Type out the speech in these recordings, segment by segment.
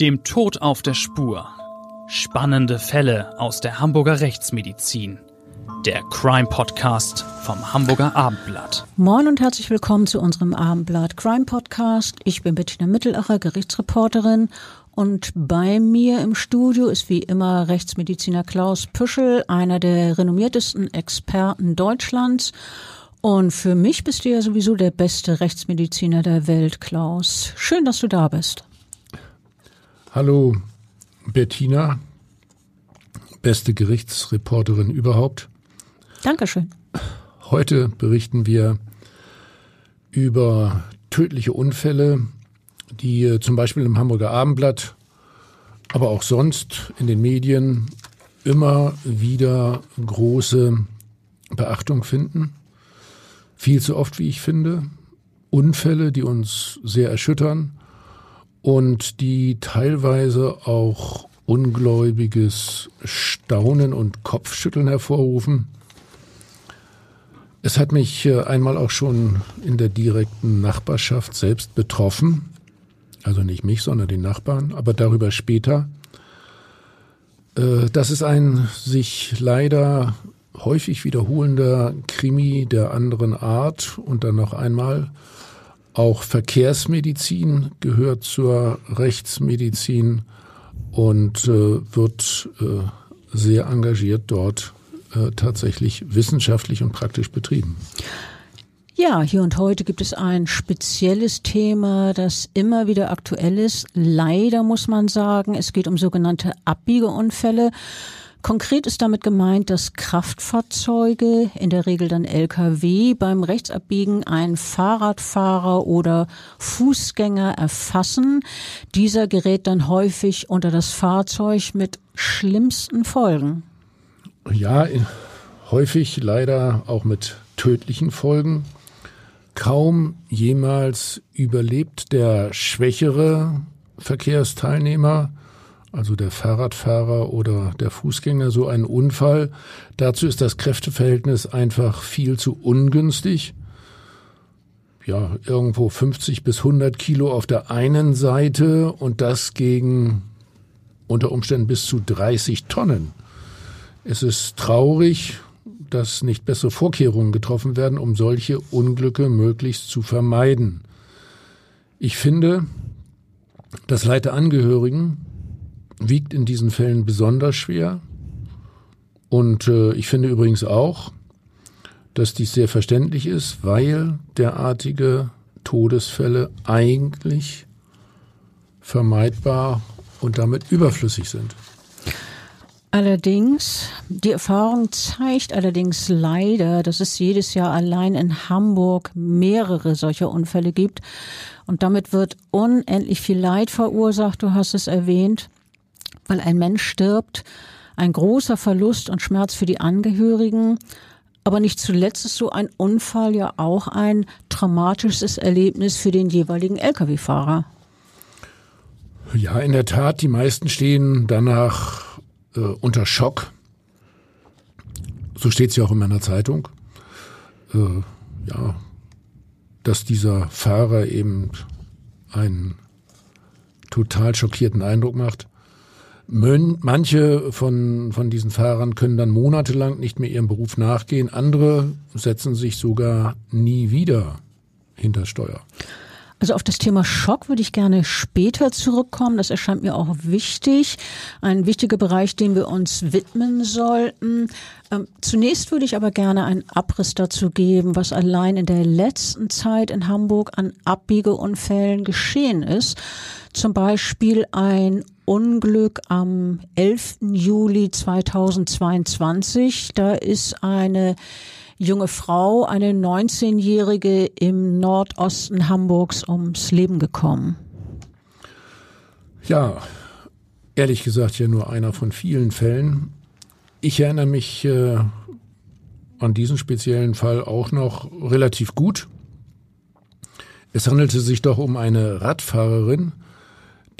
Dem Tod auf der Spur. Spannende Fälle aus der Hamburger Rechtsmedizin. Der Crime Podcast vom Hamburger Abendblatt. Moin und herzlich willkommen zu unserem Abendblatt Crime Podcast. Ich bin Bettina Mittelacher, Gerichtsreporterin und bei mir im Studio ist wie immer Rechtsmediziner Klaus Püschel, einer der renommiertesten Experten Deutschlands. Und für mich bist du ja sowieso der beste Rechtsmediziner der Welt, Klaus. Schön, dass du da bist. Hallo Bettina, beste Gerichtsreporterin überhaupt. Dankeschön. Heute berichten wir über tödliche Unfälle, die zum Beispiel im Hamburger Abendblatt, aber auch sonst in den Medien immer wieder große Beachtung finden. Viel zu oft, wie ich finde. Unfälle, die uns sehr erschüttern und die teilweise auch ungläubiges Staunen und Kopfschütteln hervorrufen. Es hat mich äh, einmal auch schon in der direkten Nachbarschaft selbst betroffen. Also nicht mich, sondern den Nachbarn, aber darüber später. Äh, das ist ein sich leider häufig wiederholender Krimi der anderen Art und dann noch einmal auch Verkehrsmedizin gehört zur Rechtsmedizin und äh, wird äh, sehr engagiert dort äh, tatsächlich wissenschaftlich und praktisch betrieben. Ja, hier und heute gibt es ein spezielles Thema, das immer wieder aktuell ist. Leider muss man sagen, es geht um sogenannte Abbiegeunfälle. Konkret ist damit gemeint, dass Kraftfahrzeuge, in der Regel dann Lkw, beim Rechtsabbiegen einen Fahrradfahrer oder Fußgänger erfassen. Dieser gerät dann häufig unter das Fahrzeug mit schlimmsten Folgen. Ja, häufig leider auch mit tödlichen Folgen. Kaum jemals überlebt der schwächere Verkehrsteilnehmer also der Fahrradfahrer oder der Fußgänger, so einen Unfall. Dazu ist das Kräfteverhältnis einfach viel zu ungünstig. Ja, irgendwo 50 bis 100 Kilo auf der einen Seite und das gegen unter Umständen bis zu 30 Tonnen. Es ist traurig, dass nicht bessere Vorkehrungen getroffen werden, um solche Unglücke möglichst zu vermeiden. Ich finde, dass Leid der Angehörigen wiegt in diesen Fällen besonders schwer. Und äh, ich finde übrigens auch, dass dies sehr verständlich ist, weil derartige Todesfälle eigentlich vermeidbar und damit überflüssig sind. Allerdings, die Erfahrung zeigt allerdings leider, dass es jedes Jahr allein in Hamburg mehrere solcher Unfälle gibt. Und damit wird unendlich viel Leid verursacht, du hast es erwähnt weil ein Mensch stirbt, ein großer Verlust und Schmerz für die Angehörigen. Aber nicht zuletzt ist so ein Unfall ja auch ein traumatisches Erlebnis für den jeweiligen Lkw-Fahrer. Ja, in der Tat, die meisten stehen danach äh, unter Schock. So steht es ja auch in meiner Zeitung. Äh, ja, dass dieser Fahrer eben einen total schockierten Eindruck macht. Manche von, von diesen Fahrern können dann monatelang nicht mehr ihrem Beruf nachgehen. Andere setzen sich sogar nie wieder hinter Steuer. Also auf das Thema Schock würde ich gerne später zurückkommen. Das erscheint mir auch wichtig. Ein wichtiger Bereich, dem wir uns widmen sollten. Ähm, zunächst würde ich aber gerne einen Abriss dazu geben, was allein in der letzten Zeit in Hamburg an Abbiegeunfällen geschehen ist. Zum Beispiel ein Unglück am 11. Juli 2022. Da ist eine junge Frau, eine 19-Jährige im Nordosten Hamburgs ums Leben gekommen. Ja, ehrlich gesagt ja nur einer von vielen Fällen. Ich erinnere mich äh, an diesen speziellen Fall auch noch relativ gut. Es handelte sich doch um eine Radfahrerin,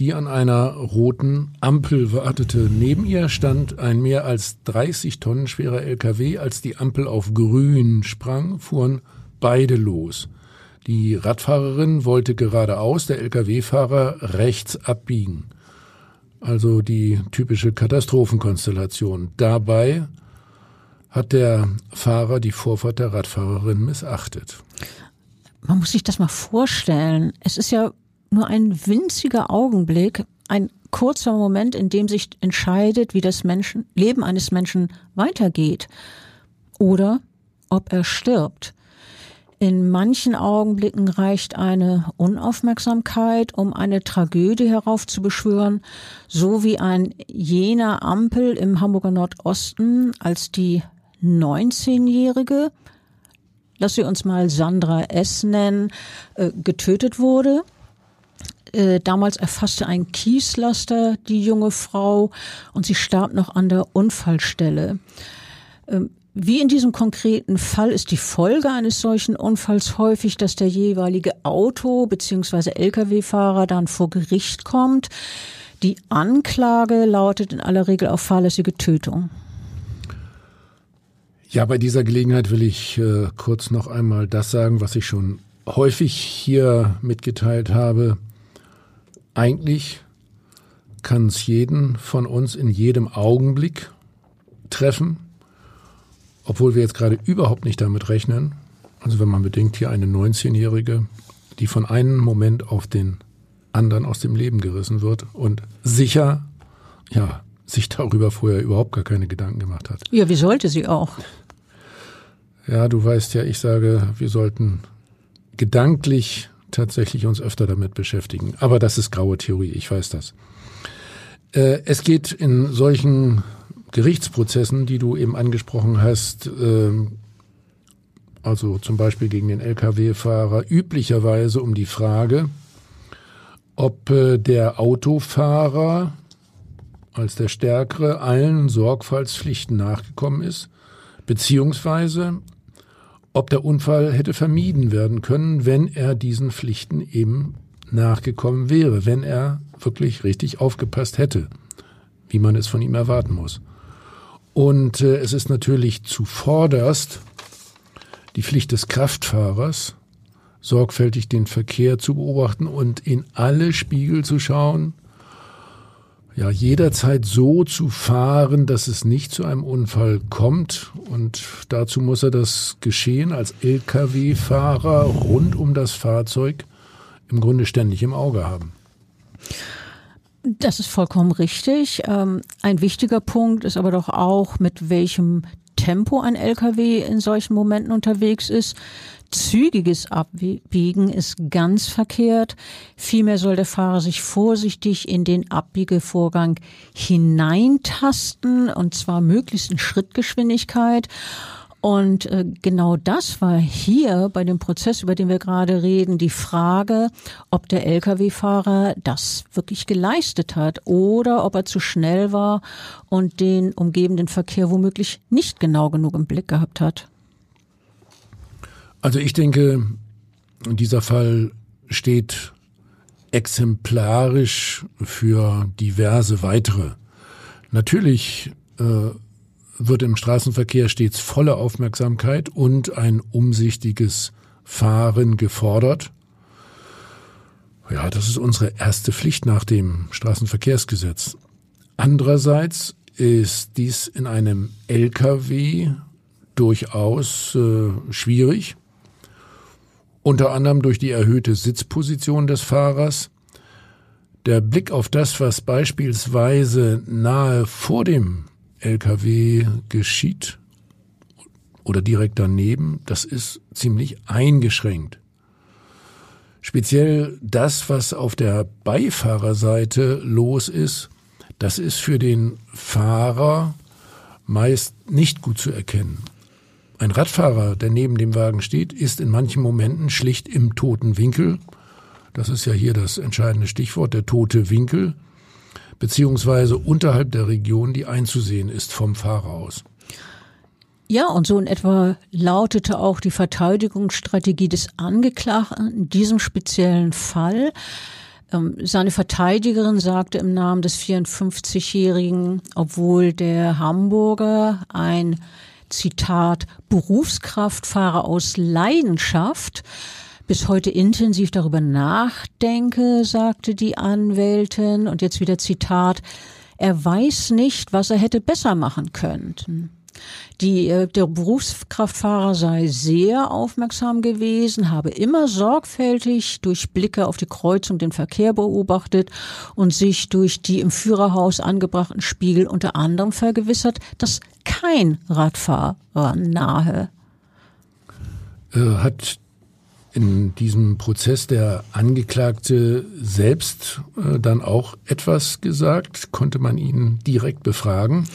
die an einer roten Ampel wartete. Neben ihr stand ein mehr als 30 Tonnen schwerer LKW. Als die Ampel auf grün sprang, fuhren beide los. Die Radfahrerin wollte geradeaus, der Lkw-Fahrer rechts abbiegen. also die typische Katastrophenkonstellation. Dabei hat der Fahrer die Vorfahrt der Radfahrerin missachtet. Man muss sich das mal vorstellen. Es ist ja nur ein winziger Augenblick, ein kurzer Moment, in dem sich entscheidet, wie das Menschen, Leben eines Menschen weitergeht oder ob er stirbt. In manchen Augenblicken reicht eine Unaufmerksamkeit, um eine Tragödie heraufzubeschwören, so wie ein jener Ampel im Hamburger Nordosten, als die 19-Jährige, lass sie uns mal Sandra S. nennen, äh, getötet wurde. Äh, damals erfasste ein Kieslaster die junge Frau und sie starb noch an der Unfallstelle. Ähm, wie in diesem konkreten Fall ist die Folge eines solchen Unfalls häufig, dass der jeweilige Auto- bzw. Lkw-Fahrer dann vor Gericht kommt. Die Anklage lautet in aller Regel auf fahrlässige Tötung. Ja, bei dieser Gelegenheit will ich äh, kurz noch einmal das sagen, was ich schon häufig hier mitgeteilt habe. Eigentlich kann es jeden von uns in jedem Augenblick treffen, obwohl wir jetzt gerade überhaupt nicht damit rechnen. Also wenn man bedenkt, hier eine 19-Jährige, die von einem Moment auf den anderen aus dem Leben gerissen wird und sicher, ja, sich darüber vorher überhaupt gar keine Gedanken gemacht hat. Ja, wie sollte sie auch? Ja, du weißt ja, ich sage, wir sollten gedanklich tatsächlich uns öfter damit beschäftigen. Aber das ist graue Theorie, ich weiß das. Äh, es geht in solchen Gerichtsprozessen, die du eben angesprochen hast, äh, also zum Beispiel gegen den Lkw-Fahrer, üblicherweise um die Frage, ob äh, der Autofahrer als der Stärkere allen Sorgfaltspflichten nachgekommen ist, beziehungsweise ob der Unfall hätte vermieden werden können, wenn er diesen Pflichten eben nachgekommen wäre, wenn er wirklich richtig aufgepasst hätte, wie man es von ihm erwarten muss. Und äh, es ist natürlich zuvorderst die Pflicht des Kraftfahrers, sorgfältig den Verkehr zu beobachten und in alle Spiegel zu schauen, ja, jederzeit so zu fahren, dass es nicht zu einem Unfall kommt. Und dazu muss er das Geschehen als Lkw-Fahrer rund um das Fahrzeug im Grunde ständig im Auge haben. Das ist vollkommen richtig. Ähm, ein wichtiger Punkt ist aber doch auch, mit welchem Tempo ein LKW in solchen Momenten unterwegs ist. Zügiges Abbiegen ist ganz verkehrt. Vielmehr soll der Fahrer sich vorsichtig in den Abbiegevorgang hineintasten und zwar möglichst in Schrittgeschwindigkeit. Und äh, genau das war hier bei dem Prozess, über den wir gerade reden, die Frage, ob der Lkw-Fahrer das wirklich geleistet hat oder ob er zu schnell war und den umgebenden Verkehr womöglich nicht genau genug im Blick gehabt hat. Also ich denke, dieser Fall steht exemplarisch für diverse weitere. Natürlich äh, wird im Straßenverkehr stets volle Aufmerksamkeit und ein umsichtiges Fahren gefordert. Ja, das ist unsere erste Pflicht nach dem Straßenverkehrsgesetz. Andererseits ist dies in einem LKW durchaus äh, schwierig, unter anderem durch die erhöhte Sitzposition des Fahrers. Der Blick auf das, was beispielsweise nahe vor dem LKW geschieht oder direkt daneben, das ist ziemlich eingeschränkt. Speziell das, was auf der Beifahrerseite los ist, das ist für den Fahrer meist nicht gut zu erkennen. Ein Radfahrer, der neben dem Wagen steht, ist in manchen Momenten schlicht im toten Winkel. Das ist ja hier das entscheidende Stichwort, der tote Winkel beziehungsweise unterhalb der Region, die einzusehen ist vom Fahrer aus. Ja, und so in etwa lautete auch die Verteidigungsstrategie des Angeklagten in diesem speziellen Fall. Ähm, seine Verteidigerin sagte im Namen des 54-Jährigen, obwohl der Hamburger ein Zitat Berufskraftfahrer aus Leidenschaft bis heute intensiv darüber nachdenke, sagte die Anwältin. Und jetzt wieder Zitat. Er weiß nicht, was er hätte besser machen können. Die, äh, der Berufskraftfahrer sei sehr aufmerksam gewesen, habe immer sorgfältig durch Blicke auf die Kreuzung den Verkehr beobachtet und sich durch die im Führerhaus angebrachten Spiegel unter anderem vergewissert, dass kein Radfahrer nahe. Äh, hat in diesem Prozess der Angeklagte selbst äh, dann auch etwas gesagt? Konnte man ihn direkt befragen?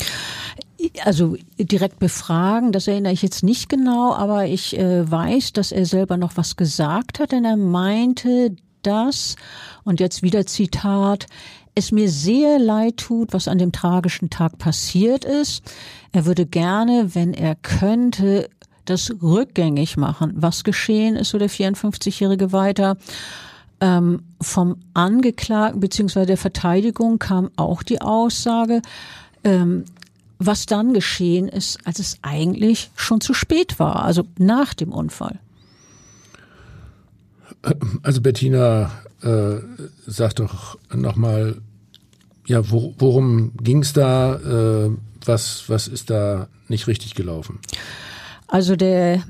Also direkt befragen, das erinnere ich jetzt nicht genau, aber ich äh, weiß, dass er selber noch was gesagt hat, denn er meinte, dass, und jetzt wieder Zitat, es mir sehr leid tut, was an dem tragischen Tag passiert ist. Er würde gerne, wenn er könnte, das rückgängig machen. Was geschehen ist, so der 54-Jährige weiter. Ähm, vom Angeklagten bzw. der Verteidigung kam auch die Aussage, ähm, was dann geschehen ist, als es eigentlich schon zu spät war, also nach dem Unfall. Also Bettina, äh, sag doch nochmal, ja, wo, worum ging es da? Äh, was, was ist da nicht richtig gelaufen? Also der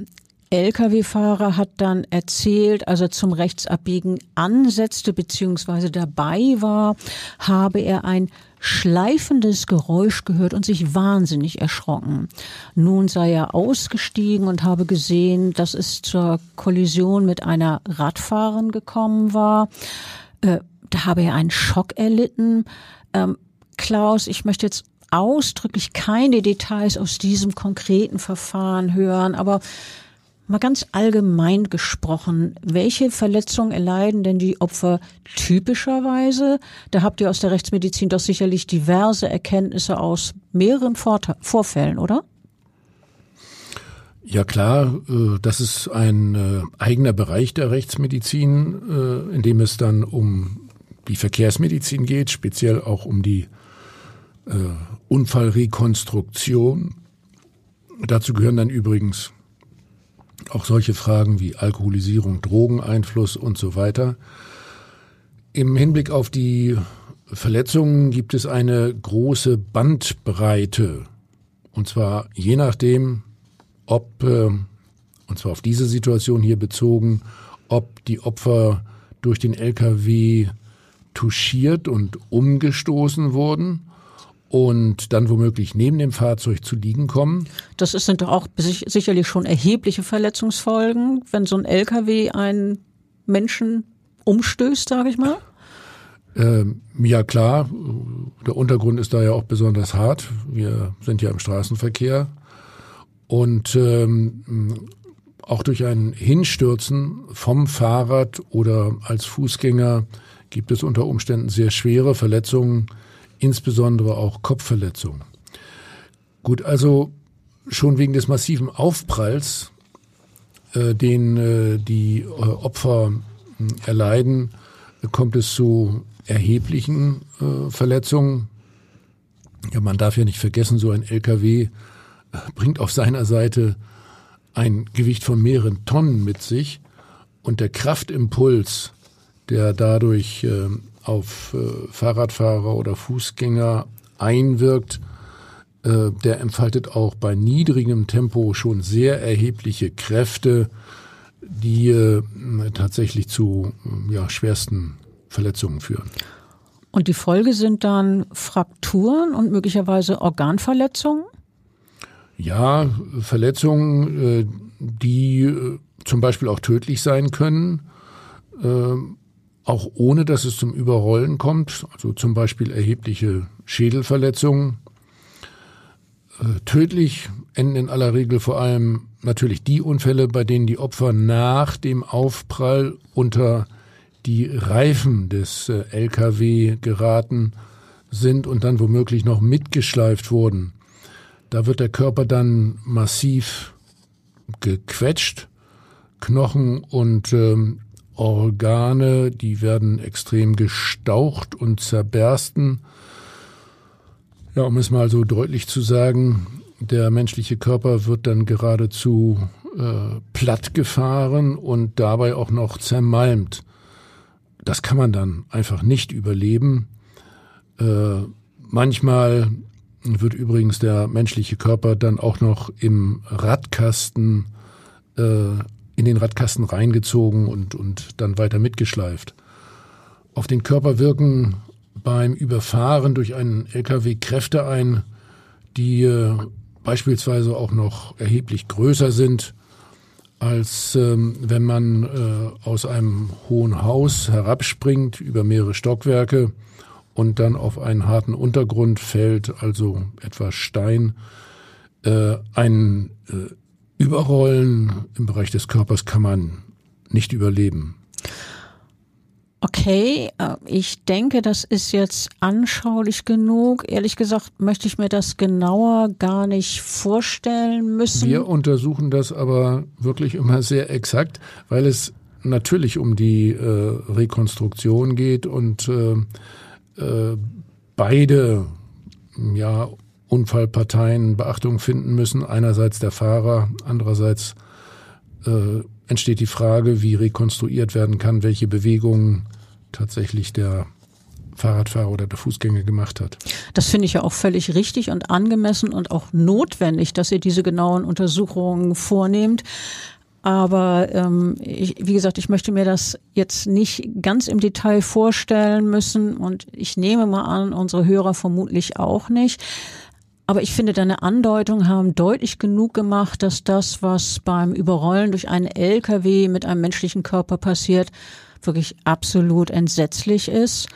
Lkw-Fahrer hat dann erzählt, als er zum Rechtsabbiegen ansetzte bzw. dabei war, habe er ein schleifendes Geräusch gehört und sich wahnsinnig erschrocken. Nun sei er ausgestiegen und habe gesehen, dass es zur Kollision mit einer Radfahrerin gekommen war. Äh, da habe er einen Schock erlitten. Ähm, Klaus, ich möchte jetzt ausdrücklich keine Details aus diesem konkreten Verfahren hören, aber Mal ganz allgemein gesprochen, welche Verletzungen erleiden denn die Opfer typischerweise? Da habt ihr aus der Rechtsmedizin doch sicherlich diverse Erkenntnisse aus mehreren Vorfällen, oder? Ja klar, äh, das ist ein äh, eigener Bereich der Rechtsmedizin, äh, in dem es dann um die Verkehrsmedizin geht, speziell auch um die Unfallrekonstruktion. Dazu gehören dann übrigens auch solche Fragen wie Alkoholisierung, Drogeneinfluss und so weiter. Im Hinblick auf die Verletzungen gibt es eine große Bandbreite. Und zwar je nachdem, ob, äh, und zwar auf diese Situation hier bezogen, ob die Opfer durch den LKW touchiert und umgestoßen wurden und dann womöglich neben dem Fahrzeug zu liegen kommen. Das sind doch auch sicherlich schon erhebliche Verletzungsfolgen, wenn so ein LKW einen Menschen umstößt, sage ich mal. Ähm, ja klar, der Untergrund ist da ja auch besonders hart. Wir sind ja im Straßenverkehr und ähm, auch durch ein Hinstürzen vom Fahrrad oder als Fußgänger gibt es unter Umständen sehr schwere Verletzungen, insbesondere auch Kopfverletzungen. Gut, also schon wegen des massiven Aufpralls, äh, den äh, die äh, Opfer äh, erleiden, kommt es zu erheblichen äh, Verletzungen. Ja, man darf ja nicht vergessen, so ein LKW äh, bringt auf seiner Seite ein Gewicht von mehreren Tonnen mit sich und der Kraftimpuls, der dadurch auf äh, Fahrradfahrer oder Fußgänger einwirkt, äh, der entfaltet auch bei niedrigem Tempo schon sehr erhebliche Kräfte, die äh, tatsächlich zu ja, schwersten Verletzungen führen. Und die Folge sind dann Frakturen und möglicherweise Organverletzungen? Ja, Verletzungen, äh, die zum Beispiel auch tödlich sein können. Auch ohne dass es zum Überrollen kommt, also zum Beispiel erhebliche Schädelverletzungen. Äh, tödlich enden in aller Regel vor allem natürlich die Unfälle, bei denen die Opfer nach dem Aufprall unter die Reifen des äh, LKW geraten sind und dann womöglich noch mitgeschleift wurden. Da wird der Körper dann massiv gequetscht, Knochen und ähm, Organe, die werden extrem gestaucht und zerbersten. Ja, um es mal so deutlich zu sagen, der menschliche Körper wird dann geradezu äh, plattgefahren und dabei auch noch zermalmt. Das kann man dann einfach nicht überleben. Äh, manchmal wird übrigens der menschliche Körper dann auch noch im Radkasten, äh, in den Radkasten reingezogen und, und dann weiter mitgeschleift. Auf den Körper wirken beim Überfahren durch einen LKW Kräfte ein, die äh, beispielsweise auch noch erheblich größer sind, als ähm, wenn man äh, aus einem hohen Haus herabspringt über mehrere Stockwerke und dann auf einen harten Untergrund fällt, also etwa Stein. Äh, ein äh, Überrollen im Bereich des Körpers kann man nicht überleben. Okay, äh, ich denke, das ist jetzt anschaulich genug. Ehrlich gesagt möchte ich mir das genauer gar nicht vorstellen müssen. Wir untersuchen das aber wirklich immer sehr exakt, weil es natürlich um die äh, Rekonstruktion geht und äh, äh, beide ja, Unfallparteien Beachtung finden müssen. Einerseits der Fahrer, andererseits äh, entsteht die Frage, wie rekonstruiert werden kann, welche Bewegungen tatsächlich der Fahrradfahrer oder der Fußgänger gemacht hat. Das finde ich ja auch völlig richtig und angemessen und auch notwendig, dass ihr diese genauen Untersuchungen vornehmt. Aber ähm, ich, wie gesagt, ich möchte mir das jetzt nicht ganz im Detail vorstellen müssen und ich nehme mal an, unsere Hörer vermutlich auch nicht. Aber ich finde, deine Andeutungen haben deutlich genug gemacht, dass das, was beim Überrollen durch einen LKW mit einem menschlichen Körper passiert, wirklich absolut entsetzlich ist.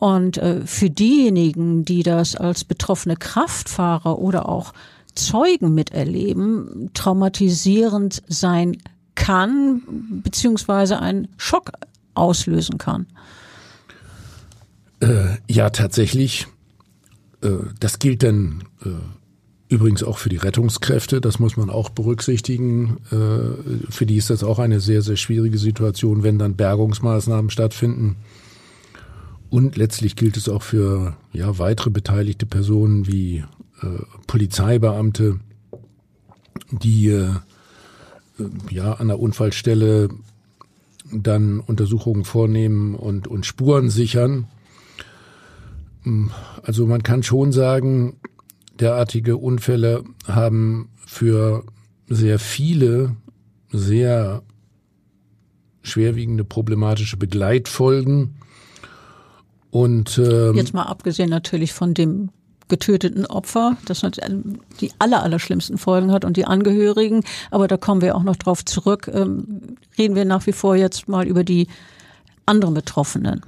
Und äh, für diejenigen, die das als betroffene Kraftfahrer oder auch Zeugen miterleben, traumatisierend sein kann, beziehungsweise einen Schock auslösen kann. Äh, ja, tatsächlich. Äh, das gilt dann übrigens auch für die Rettungskräfte. Das muss man auch berücksichtigen. Äh, für die ist das auch eine sehr, sehr schwierige Situation, wenn dann Bergungsmaßnahmen stattfinden. Und letztlich gilt es auch für ja, weitere beteiligte Personen wie äh, Polizeibeamte, die äh, ja an der Unfallstelle dann Untersuchungen vornehmen und, und Spuren sichern. Also man kann schon sagen, derartige Unfälle haben für sehr viele sehr schwerwiegende problematische Begleitfolgen. Und ähm, jetzt mal abgesehen natürlich von dem getöteten Opfer, das die aller, aller schlimmsten Folgen hat und die Angehörigen. Aber da kommen wir auch noch drauf zurück. Ähm, reden wir nach wie vor jetzt mal über die anderen Betroffenen.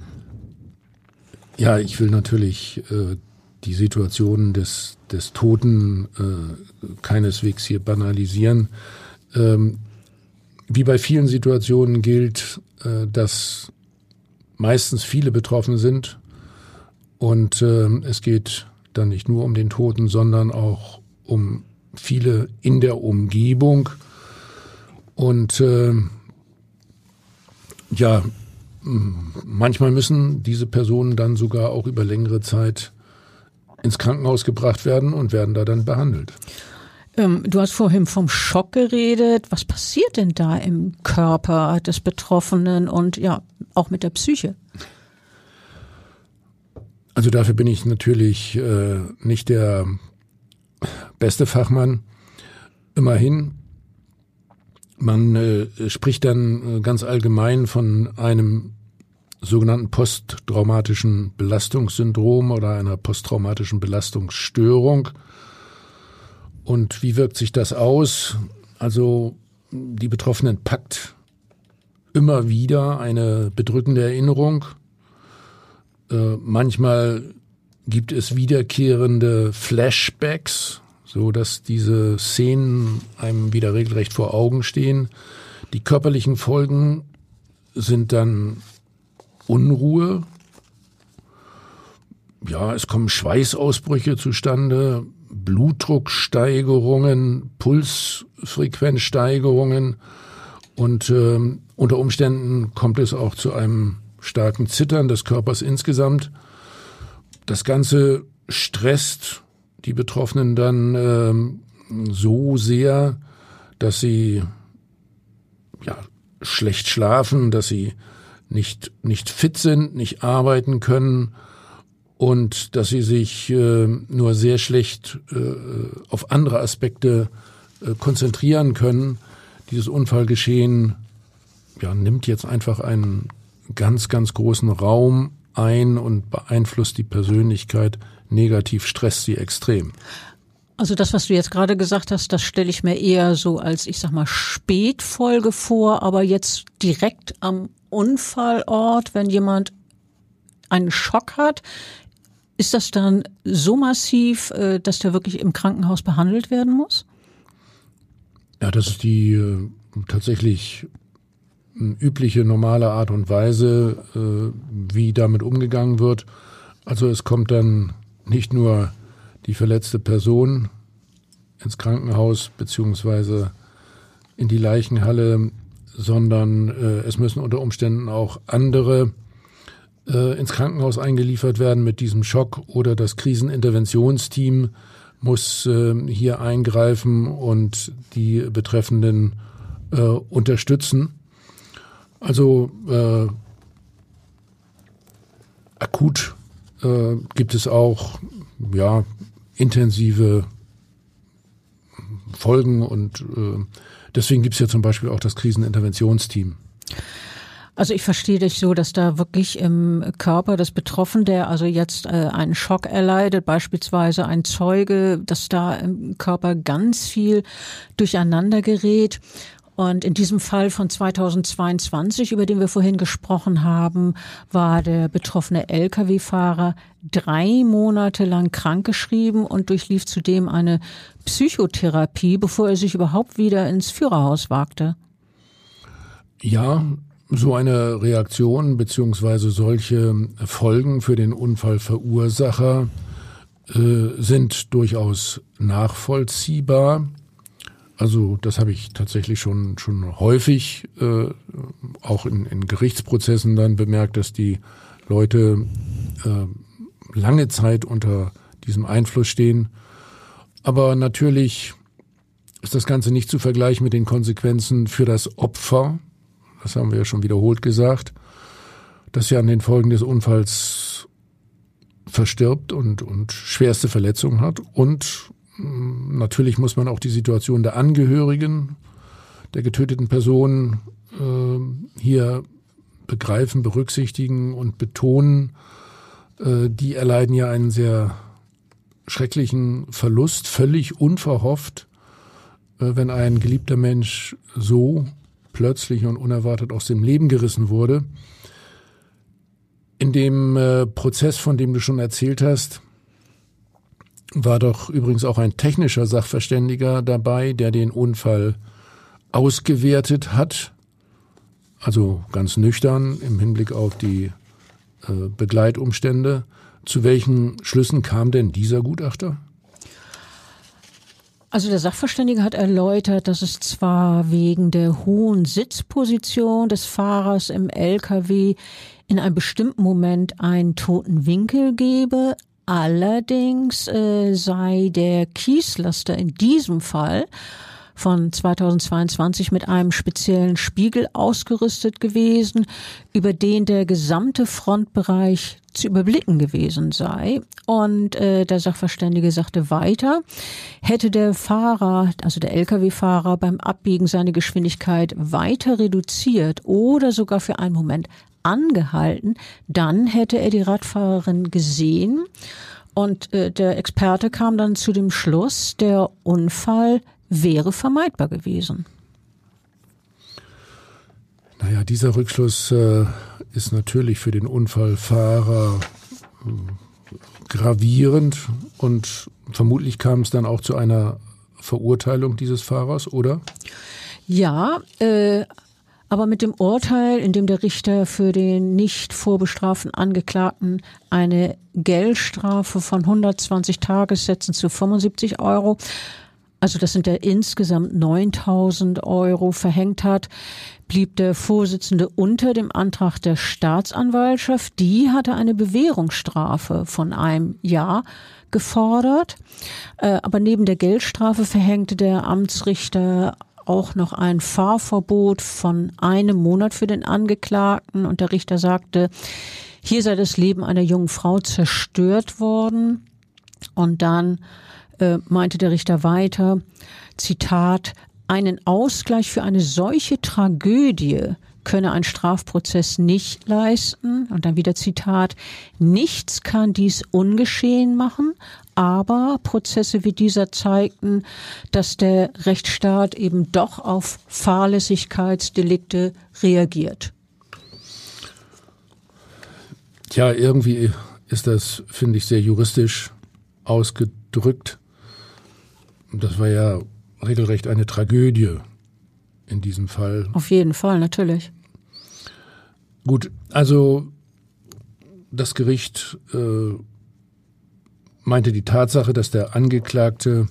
Ja, ich will natürlich äh, die Situation des, des Toten äh, keineswegs hier banalisieren. Ähm, wie bei vielen Situationen gilt, äh, dass meistens viele betroffen sind und äh, es geht dann nicht nur um den Toten, sondern auch um viele in der Umgebung. Und äh, ja, manchmal müssen diese Personen dann sogar auch über längere Zeit ins Krankenhaus gebracht werden und werden da dann behandelt. Ähm, du hast vorhin vom Schock geredet. Was passiert denn da im Körper des Betroffenen und ja, auch mit der Psyche? Also dafür bin ich natürlich äh, nicht der beste Fachmann. Immerhin, man äh, spricht dann äh, ganz allgemein von einem sogenannten posttraumatischen Belastungssyndrom oder einer posttraumatischen Belastungsstörung. Und wie wirkt sich das aus? Also die Betroffenen packt immer wieder eine bedrückende Erinnerung äh, manchmal gibt es wiederkehrende Flashbacks, so dass diese Szenen einem wieder regelrecht vor Augen stehen. Die körperlichen Folgen sind dann Unruhe. Ja, es kommen Schweißausbrüche zustande, Blutdrucksteigerungen, Pulsfrequenzsteigerungen und äh, unter Umständen kommt es auch zu einem starken Zittern des Körpers insgesamt. Das Ganze stresst die Betroffenen dann ähm, so sehr, dass sie schlecht schlafen, dass sie nicht, nicht fit sind, nicht arbeiten können und dass sie sich äh, nur sehr schlecht äh, auf andere Aspekte äh, konzentrieren können. Dieses Unfallgeschehen ja, nimmt jetzt einfach einen ganz, ganz großen Raum ein und beeinflusst die Persönlichkeit negativ, stresst sie extrem. Also das, was du jetzt gerade gesagt hast, das stelle ich mir eher so als, ich sag mal, Spätfolge vor, aber jetzt direkt am Unfallort, wenn jemand einen Schock hat, ist das dann so massiv, äh, dass der wirklich im Krankenhaus behandelt werden muss? Ja, das ist die äh, tatsächlich übliche normale Art und Weise, äh, wie damit umgegangen wird. Also es kommt dann nicht nur die verletzte Person ins Krankenhaus beziehungsweise in die Leichenhalle, sondern äh, es müssen unter Umständen auch andere äh, ins Krankenhaus eingeliefert werden mit diesem Schock oder das Kriseninterventionsteam muss äh, hier eingreifen und die Betreffenden äh, unterstützen. Also äh, akut äh, gibt es auch ja intensive Folgen und äh, deswegen gibt es ja zum Beispiel auch das Kriseninterventionsteam. Also ich verstehe dich so, dass da wirklich im Körper des Betroffenen, der also jetzt äh, einen Schock erleidet, beispielsweise ein Zeuge, dass da im Körper ganz viel durcheinander gerät und in diesem Fall von 2022, über den wir vorhin gesprochen haben, war der betroffene Lkw-Fahrer drei Monate lang krankgeschrieben und durchlief zudem eine Psychotherapie, bevor er sich überhaupt wieder ins Führerhaus wagte. Ja, so eine Reaktion beziehungsweise solche Folgen für den Unfallverursacher äh, sind durchaus nachvollziehbar. Also das habe ich tatsächlich schon schon häufig äh, auch in, in Gerichtsprozessen dann bemerkt, dass die Leute äh, lange Zeit unter diesem Einfluss stehen. Aber natürlich ist das Ganze nicht zu vergleichen mit den Konsequenzen für das Opfer. Das haben wir ja schon wiederholt gesagt, das ja an den Folgen des Unfalls verstirbt und, und schwerste Verletzungen hat und Natürlich muss man auch die Situation der Angehörigen der getöteten Person äh, hier begreifen, berücksichtigen und betonen. Äh, die erleiden ja einen sehr schrecklichen Verlust, völlig unverhofft, äh, wenn ein geliebter Mensch so plötzlich und unerwartet aus dem Leben gerissen wurde. In dem äh, Prozess, von dem du schon erzählt hast, war doch übrigens auch ein technischer Sachverständiger dabei, der den Unfall ausgewertet hat, also ganz nüchtern im Hinblick auf die äh, Begleitumstände. Zu welchen Schlüssen kam denn dieser Gutachter? Also der Sachverständige hat erläutert, dass es zwar wegen der hohen Sitzposition des Fahrers im LKW in einem bestimmten Moment einen toten Winkel gebe, Allerdings äh, sei der Kieslaster in diesem Fall von 2022 mit einem speziellen Spiegel ausgerüstet gewesen, über den der gesamte Frontbereich zu überblicken gewesen sei. Und äh, der Sachverständige sagte weiter, hätte der Fahrer, also der Lkw-Fahrer beim Abbiegen seine Geschwindigkeit weiter reduziert oder sogar für einen Moment angehalten, dann hätte er die Radfahrerin gesehen und äh, der Experte kam dann zu dem Schluss, der Unfall wäre vermeidbar gewesen. Naja, dieser Rückschluss äh, ist natürlich für den Unfallfahrer äh, gravierend und vermutlich kam es dann auch zu einer Verurteilung dieses Fahrers, oder? Ja, äh, aber mit dem Urteil, in dem der Richter für den nicht vorbestraften Angeklagten eine Geldstrafe von 120 Tagessätzen zu 75 Euro, also das sind ja insgesamt 9000 Euro verhängt hat, blieb der Vorsitzende unter dem Antrag der Staatsanwaltschaft. Die hatte eine Bewährungsstrafe von einem Jahr gefordert. Äh, aber neben der Geldstrafe verhängte der Amtsrichter auch noch ein Fahrverbot von einem Monat für den Angeklagten und der Richter sagte, hier sei das Leben einer jungen Frau zerstört worden. Und dann äh, meinte der Richter weiter, Zitat, einen Ausgleich für eine solche Tragödie könne ein Strafprozess nicht leisten. Und dann wieder Zitat, nichts kann dies ungeschehen machen, aber Prozesse wie dieser zeigten, dass der Rechtsstaat eben doch auf Fahrlässigkeitsdelikte reagiert. Tja, irgendwie ist das, finde ich, sehr juristisch ausgedrückt. Das war ja regelrecht eine Tragödie in diesem Fall. Auf jeden Fall, natürlich. Gut, also das Gericht äh, meinte die Tatsache, dass der Angeklagte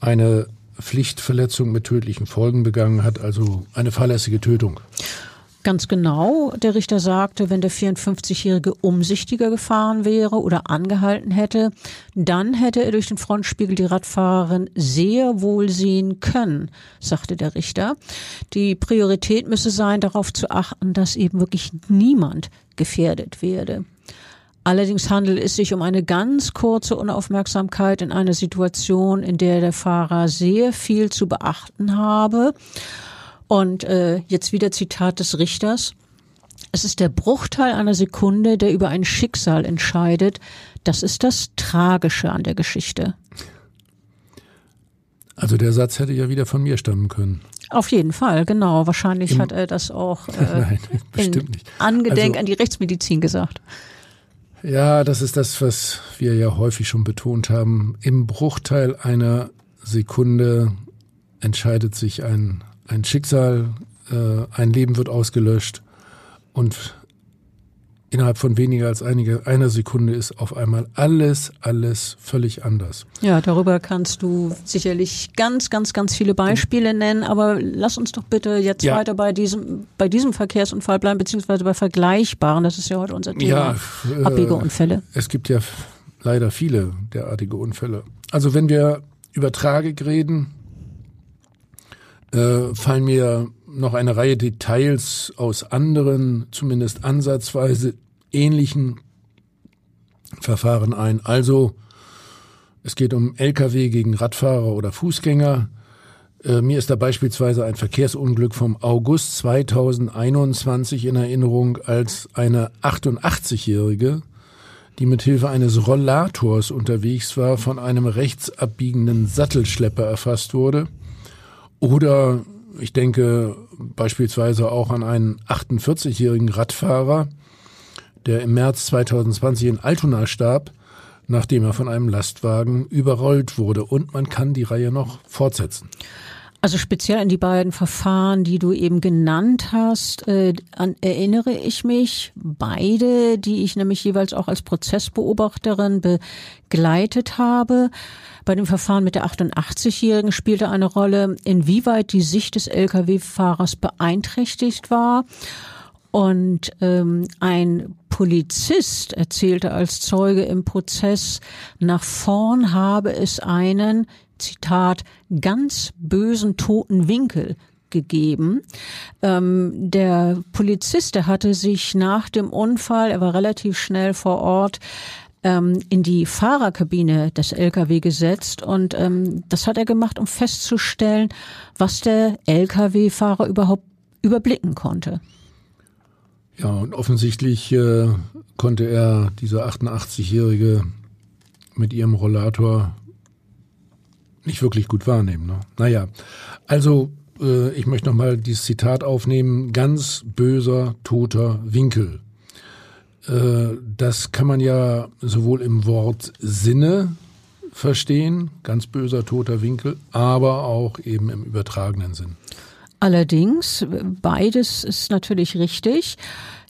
eine Pflichtverletzung mit tödlichen Folgen begangen hat, also eine fahrlässige Tötung. Ganz genau. Der Richter sagte, wenn der 54-Jährige umsichtiger gefahren wäre oder angehalten hätte, dann hätte er durch den Frontspiegel die Radfahrerin sehr wohl sehen können, sagte der Richter. Die Priorität müsse sein, darauf zu achten, dass eben wirklich niemand gefährdet werde. Allerdings handelt es sich um eine ganz kurze Unaufmerksamkeit in einer Situation, in der der Fahrer sehr viel zu beachten habe und äh, jetzt wieder Zitat des Richters. Es ist der Bruchteil einer Sekunde, der über ein Schicksal entscheidet. Das ist das Tragische an der Geschichte. Also der Satz hätte ja wieder von mir stammen können. Auf jeden Fall, genau. Wahrscheinlich Im, hat er das auch äh, Nein, bestimmt nicht. Angedenk also, an die Rechtsmedizin gesagt. Ja, das ist das, was wir ja häufig schon betont haben. Im Bruchteil einer Sekunde entscheidet sich ein ein Schicksal, äh, ein Leben wird ausgelöscht und innerhalb von weniger als einige, einer Sekunde ist auf einmal alles, alles völlig anders. Ja, darüber kannst du sicherlich ganz, ganz, ganz viele Beispiele nennen, aber lass uns doch bitte jetzt ja. weiter bei diesem, bei diesem Verkehrsunfall bleiben, beziehungsweise bei vergleichbaren, das ist ja heute unser Thema, ja, äh, abbiege Unfälle. Es gibt ja leider viele derartige Unfälle. Also wenn wir über Tragik reden, äh, fallen mir noch eine Reihe Details aus anderen, zumindest ansatzweise ähnlichen Verfahren ein. Also es geht um Lkw gegen Radfahrer oder Fußgänger. Äh, mir ist da beispielsweise ein Verkehrsunglück vom August 2021 in Erinnerung, als eine 88-Jährige, die mit Hilfe eines Rollators unterwegs war, von einem rechtsabbiegenden Sattelschlepper erfasst wurde. Oder ich denke beispielsweise auch an einen 48-jährigen Radfahrer, der im März 2020 in Altona starb, nachdem er von einem Lastwagen überrollt wurde. Und man kann die Reihe noch fortsetzen. Also speziell an die beiden Verfahren, die du eben genannt hast, äh, an, erinnere ich mich. Beide, die ich nämlich jeweils auch als Prozessbeobachterin begleitet habe. Bei dem Verfahren mit der 88-Jährigen spielte eine Rolle, inwieweit die Sicht des Lkw-Fahrers beeinträchtigt war. Und ähm, ein Polizist erzählte als Zeuge im Prozess, nach vorn habe es einen, Zitat, ganz bösen toten Winkel gegeben. Ähm, der Polizist, der hatte sich nach dem Unfall, er war relativ schnell vor Ort, ähm, in die Fahrerkabine des Lkw gesetzt und ähm, das hat er gemacht, um festzustellen, was der Lkw-Fahrer überhaupt überblicken konnte. Ja, und offensichtlich äh, konnte er diese 88-Jährige mit ihrem Rollator nicht wirklich gut wahrnehmen. Ne? Naja, also äh, ich möchte nochmal dieses Zitat aufnehmen. Ganz böser, toter Winkel. Äh, das kann man ja sowohl im Wort Sinne verstehen, ganz böser toter Winkel, aber auch eben im übertragenen Sinn. Allerdings, beides ist natürlich richtig.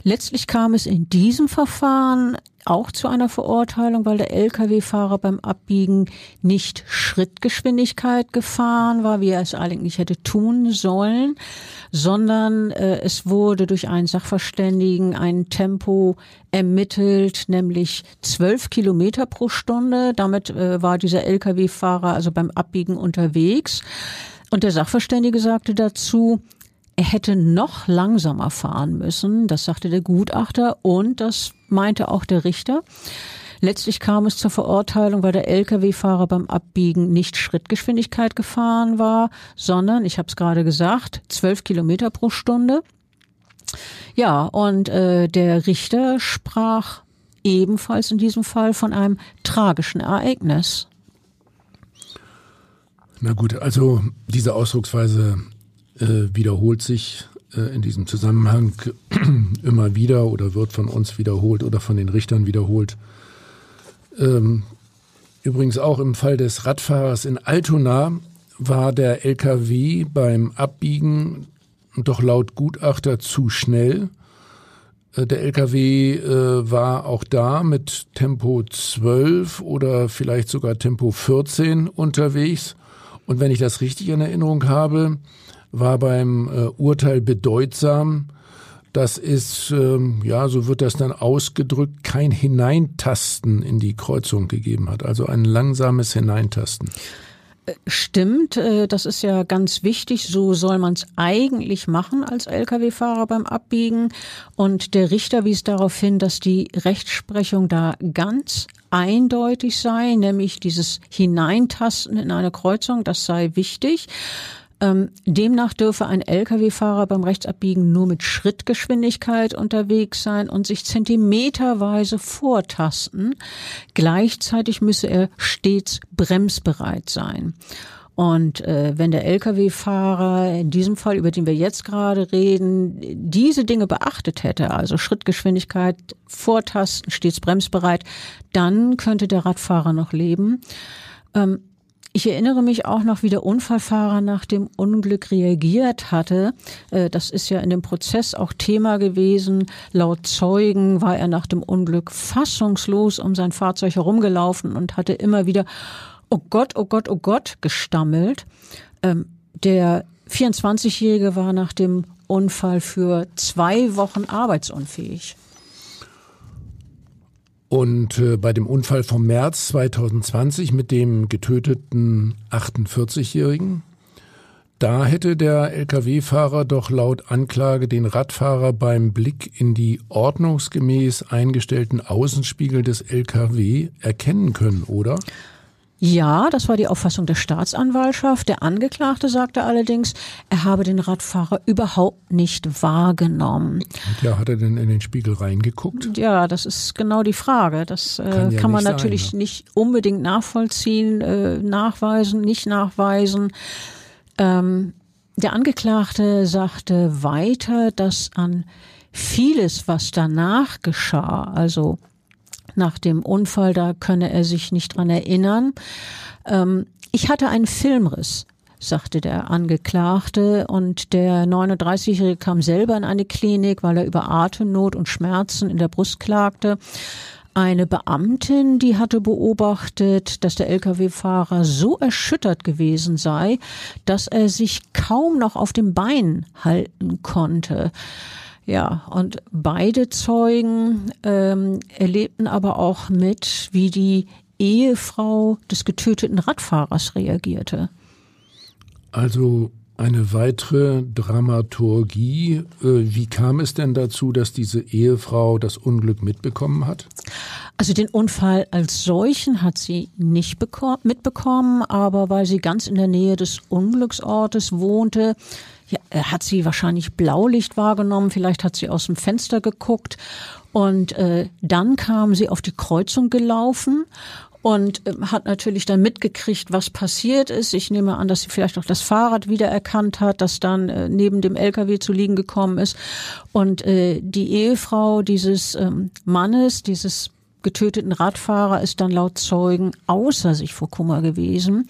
Letztlich kam es in diesem Verfahren auch zu einer Verurteilung, weil der Lkw-Fahrer beim Abbiegen nicht Schrittgeschwindigkeit gefahren war, wie er es eigentlich hätte tun sollen, sondern äh, es wurde durch einen Sachverständigen ein Tempo ermittelt, nämlich zwölf Kilometer pro Stunde. Damit äh, war dieser Lkw-Fahrer also beim Abbiegen unterwegs. Und der Sachverständige sagte dazu, er hätte noch langsamer fahren müssen, das sagte der Gutachter und das meinte auch der Richter. Letztlich kam es zur Verurteilung, weil der Lkw-Fahrer beim Abbiegen nicht Schrittgeschwindigkeit gefahren war, sondern, ich habe es gerade gesagt, zwölf Kilometer pro Stunde. Ja, und äh, der Richter sprach ebenfalls in diesem Fall von einem tragischen Ereignis. Na gut, also diese Ausdrucksweise äh, wiederholt sich in diesem Zusammenhang immer wieder oder wird von uns wiederholt oder von den Richtern wiederholt. Ähm, übrigens auch im Fall des Radfahrers in Altona war der LKW beim Abbiegen doch laut Gutachter zu schnell. Äh, der LKW äh, war auch da mit Tempo 12 oder vielleicht sogar Tempo 14 unterwegs. Und wenn ich das richtig in Erinnerung habe, war beim äh, Urteil bedeutsam, dass es, ähm, ja, so wird das dann ausgedrückt, kein Hineintasten in die Kreuzung gegeben hat, also ein langsames Hineintasten. Stimmt, äh, das ist ja ganz wichtig. So soll man es eigentlich machen als Lkw-Fahrer beim Abbiegen. Und der Richter wies darauf hin, dass die Rechtsprechung da ganz eindeutig sei, nämlich dieses Hineintasten in eine Kreuzung, das sei wichtig. Ähm, demnach dürfe ein Lkw-Fahrer beim Rechtsabbiegen nur mit Schrittgeschwindigkeit unterwegs sein und sich zentimeterweise vortasten. Gleichzeitig müsse er stets bremsbereit sein. Und äh, wenn der Lkw-Fahrer in diesem Fall, über den wir jetzt gerade reden, diese Dinge beachtet hätte, also Schrittgeschwindigkeit, Vortasten, stets bremsbereit, dann könnte der Radfahrer noch leben. Ähm, ich erinnere mich auch noch, wie der Unfallfahrer nach dem Unglück reagiert hatte. Äh, das ist ja in dem Prozess auch Thema gewesen. Laut Zeugen war er nach dem Unglück fassungslos um sein Fahrzeug herumgelaufen und hatte immer wieder Oh Gott, oh Gott, oh Gott gestammelt. Ähm, der 24-Jährige war nach dem Unfall für zwei Wochen arbeitsunfähig. Und äh, bei dem Unfall vom März 2020 mit dem getöteten 48-Jährigen, da hätte der Lkw-Fahrer doch laut Anklage den Radfahrer beim Blick in die ordnungsgemäß eingestellten Außenspiegel des Lkw erkennen können, oder? Ja, das war die Auffassung der Staatsanwaltschaft. Der Angeklagte sagte allerdings, er habe den Radfahrer überhaupt nicht wahrgenommen. Und ja, hat er denn in den Spiegel reingeguckt? Ja, das ist genau die Frage. Das äh, kann, ja kann man natürlich sein, ne? nicht unbedingt nachvollziehen, äh, nachweisen, nicht nachweisen. Ähm, der Angeklagte sagte weiter, dass an vieles, was danach geschah, also nach dem Unfall, da könne er sich nicht dran erinnern. Ähm, ich hatte einen Filmriss sagte der Angeklagte. Und der 39-Jährige kam selber in eine Klinik, weil er über Atemnot und Schmerzen in der Brust klagte. Eine Beamtin, die hatte beobachtet, dass der Lkw-Fahrer so erschüttert gewesen sei, dass er sich kaum noch auf dem Bein halten konnte. Ja, und beide Zeugen ähm, erlebten aber auch mit, wie die Ehefrau des getöteten Radfahrers reagierte. Also eine weitere Dramaturgie. Äh, wie kam es denn dazu, dass diese Ehefrau das Unglück mitbekommen hat? Also den Unfall als solchen hat sie nicht mitbekommen, aber weil sie ganz in der Nähe des Unglücksortes wohnte, ja, hat sie wahrscheinlich Blaulicht wahrgenommen, vielleicht hat sie aus dem Fenster geguckt und äh, dann kam sie auf die Kreuzung gelaufen und äh, hat natürlich dann mitgekriegt, was passiert ist. Ich nehme an, dass sie vielleicht auch das Fahrrad wiedererkannt hat, das dann äh, neben dem LKW zu liegen gekommen ist. Und äh, die Ehefrau dieses ähm, Mannes, dieses getöteten Radfahrer ist dann laut Zeugen außer sich vor Kummer gewesen.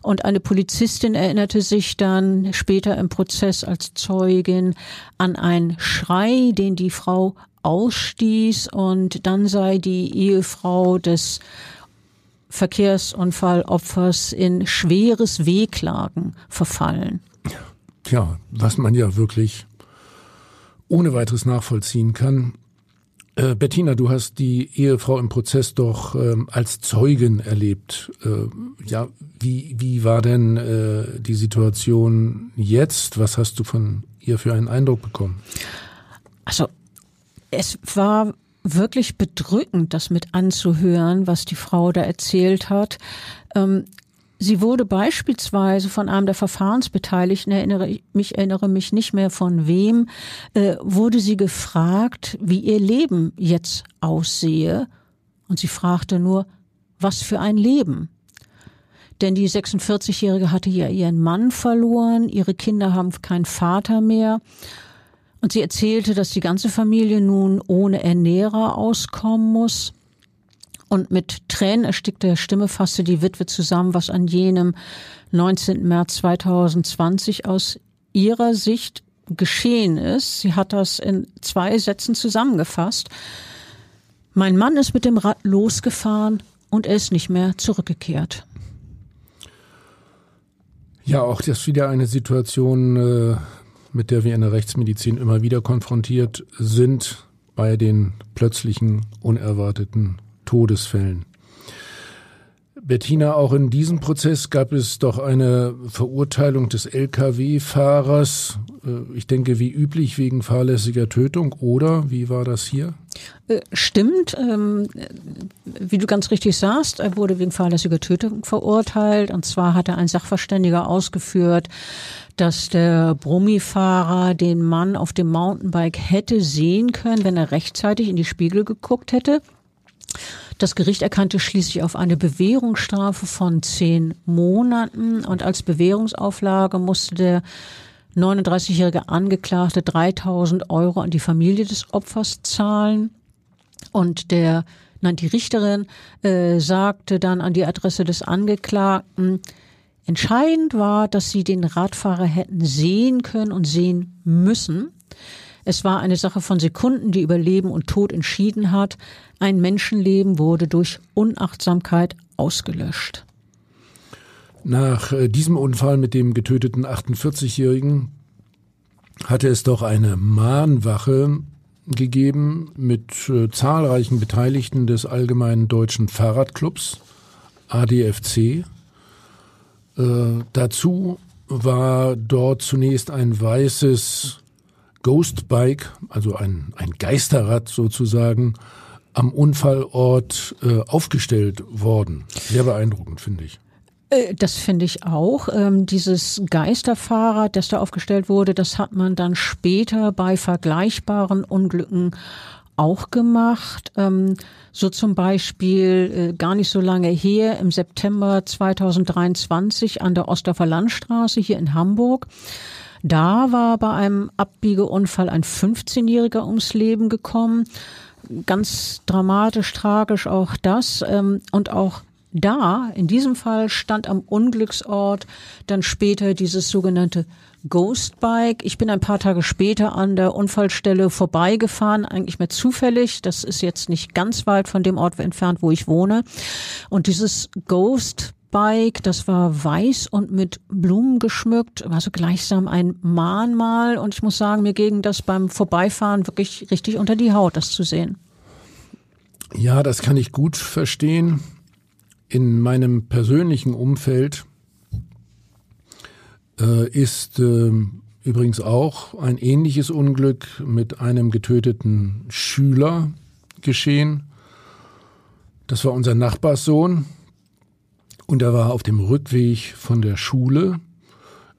Und eine Polizistin erinnerte sich dann später im Prozess als Zeugin an einen Schrei, den die Frau ausstieß und dann sei die Ehefrau des Verkehrsunfallopfers in schweres Wehklagen verfallen. Tja, was man ja wirklich ohne weiteres nachvollziehen kann. Äh, Bettina, du hast die Ehefrau im Prozess doch ähm, als Zeugin erlebt. Äh, ja, wie, wie war denn äh, die Situation jetzt? Was hast du von ihr für einen Eindruck bekommen? Also es war wirklich bedrückend, das mit anzuhören, was die Frau da erzählt hat. Ähm, sie wurde beispielsweise von einem der Verfahrensbeteiligten, erinnere ich mich, erinnere mich nicht mehr von wem, äh, wurde sie gefragt, wie ihr Leben jetzt aussehe. Und sie fragte nur, was für ein Leben? Denn die 46-Jährige hatte ja ihren Mann verloren, ihre Kinder haben keinen Vater mehr. Und sie erzählte, dass die ganze Familie nun ohne Ernährer auskommen muss. Und mit Tränen erstickter Stimme fasste die Witwe zusammen, was an jenem 19. März 2020 aus ihrer Sicht geschehen ist. Sie hat das in zwei Sätzen zusammengefasst. Mein Mann ist mit dem Rad losgefahren und er ist nicht mehr zurückgekehrt. Ja, auch das ist wieder eine Situation, äh, mit der wir in der Rechtsmedizin immer wieder konfrontiert sind bei den plötzlichen, unerwarteten Todesfällen. Bettina, auch in diesem Prozess gab es doch eine Verurteilung des Lkw-Fahrers, äh, ich denke wie üblich wegen fahrlässiger Tötung, oder wie war das hier? Äh, stimmt, ähm, wie du ganz richtig sagst, er wurde wegen fahrlässiger Tötung verurteilt. Und zwar hat er ein Sachverständiger ausgeführt, dass der Brummifahrer den Mann auf dem Mountainbike hätte sehen können, wenn er rechtzeitig in die Spiegel geguckt hätte. Das Gericht erkannte schließlich auf eine Bewährungsstrafe von zehn Monaten und als Bewährungsauflage musste der 39-jährige Angeklagte 3000 Euro an die Familie des Opfers zahlen und der, nein, die Richterin äh, sagte dann an die Adresse des Angeklagten, entscheidend war, dass sie den Radfahrer hätten sehen können und sehen müssen. Es war eine Sache von Sekunden, die über Leben und Tod entschieden hat. Ein Menschenleben wurde durch Unachtsamkeit ausgelöscht. Nach äh, diesem Unfall mit dem getöteten 48-Jährigen hatte es doch eine Mahnwache gegeben mit äh, zahlreichen Beteiligten des Allgemeinen Deutschen Fahrradclubs, ADFC. Äh, dazu war dort zunächst ein weißes Ghostbike, also ein, ein Geisterrad sozusagen, am Unfallort äh, aufgestellt worden. Sehr beeindruckend, finde ich. Äh, das finde ich auch. Ähm, dieses Geisterfahrrad, das da aufgestellt wurde, das hat man dann später bei vergleichbaren Unglücken auch gemacht. Ähm, so zum Beispiel äh, gar nicht so lange her, im September 2023 an der Osterfer Landstraße hier in Hamburg. Da war bei einem Abbiegeunfall ein 15-Jähriger ums Leben gekommen. Ganz dramatisch, tragisch auch das. Ähm, und auch da, in diesem Fall, stand am Unglücksort dann später dieses sogenannte Ghost Bike. Ich bin ein paar Tage später an der Unfallstelle vorbeigefahren, eigentlich mehr zufällig. Das ist jetzt nicht ganz weit von dem Ort entfernt, wo ich wohne. Und dieses Ghost Bike, das war weiß und mit Blumen geschmückt, also gleichsam ein Mahnmal. Und ich muss sagen, mir ging das beim Vorbeifahren wirklich richtig unter die Haut, das zu sehen. Ja, das kann ich gut verstehen. In meinem persönlichen Umfeld äh, ist äh, übrigens auch ein ähnliches Unglück mit einem getöteten Schüler geschehen. Das war unser Nachbarssohn, und er war auf dem Rückweg von der Schule.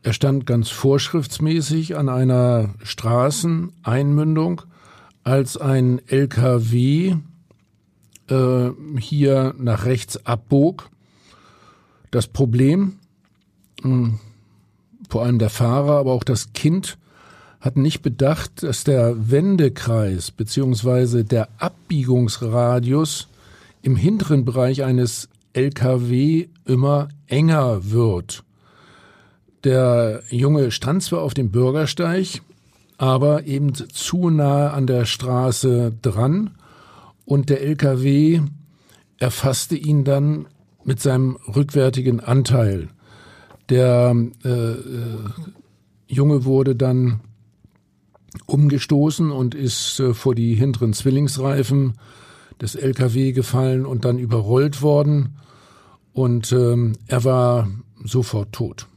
Er stand ganz vorschriftsmäßig an einer Straßeneinmündung, als ein LKW äh, hier nach rechts abbog. Das Problem, mh, hm, vor allem der Fahrer, aber auch das Kind, hatten nicht bedacht, dass der Wendekreis beziehungsweise der Abbiegungsradius im hinteren Bereich eines LKW immer enger wird. Der Junge stand zwar auf dem Bürgersteig, aber eben zu nahe an der Straße dran und der LKW erfasste ihn dann mit seinem rückwärtigen Anteil. Der äh, äh Junge wurde dann umgestoßen und ist äh, vor die hinteren Zwillingsreifen des LKW gefallen und dann überrollt worden. Und ähm, er war sofort tot.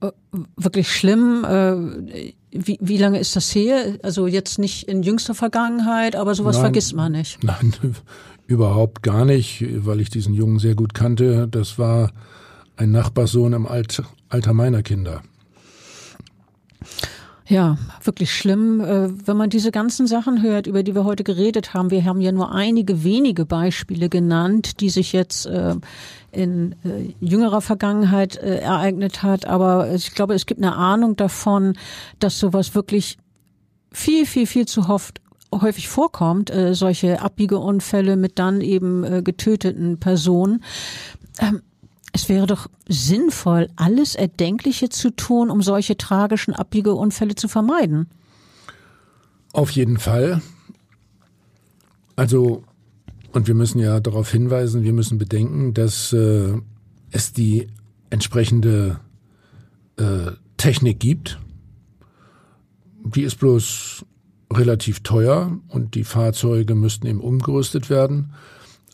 Äh, wirklich schlimm. Äh, wie, wie lange ist das her? Also jetzt nicht in jüngster Vergangenheit, aber sowas Nein, vergisst man nicht. Nein, überhaupt gar nicht, weil ich diesen Jungen sehr gut kannte. Das war ein Nachbarssohn im Alt, Alter meiner Kinder. Ja, wirklich schlimm, äh, wenn man diese ganzen Sachen hört, über die wir heute geredet haben. Wir haben ja nur einige wenige Beispiele genannt, die sich jetzt äh, in äh, jüngerer Vergangenheit ereignet hat. Aber ich glaube, es gibt eine Ahnung davon, dass sowas wirklich viel, viel, viel zu oft häufig vorkommt, solche Abbiegeunfälle mit dann eben getöteten Personen. Es wäre doch sinnvoll, alles Erdenkliche zu tun, um solche tragischen Abbiegeunfälle zu vermeiden. Auf jeden Fall. Also, und wir müssen ja darauf hinweisen, wir müssen bedenken, dass äh, es die entsprechende äh, Technik gibt. Die ist bloß relativ teuer und die Fahrzeuge müssten eben umgerüstet werden.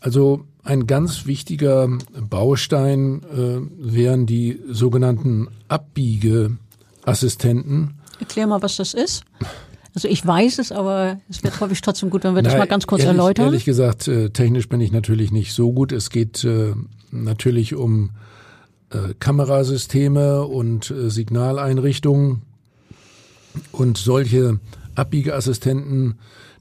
Also ein ganz wichtiger Baustein äh, wären die sogenannten Abbiegeassistenten. Erklär mal, was das ist. Also ich weiß es, aber es wäre, glaube ich, trotzdem gut, wenn wir das mal ganz kurz ehrlich, erläutern. Ehrlich gesagt, äh, technisch bin ich natürlich nicht so gut. Es geht äh, natürlich um äh, Kamerasysteme und äh, Signaleinrichtungen und solche Abbiegeassistenten,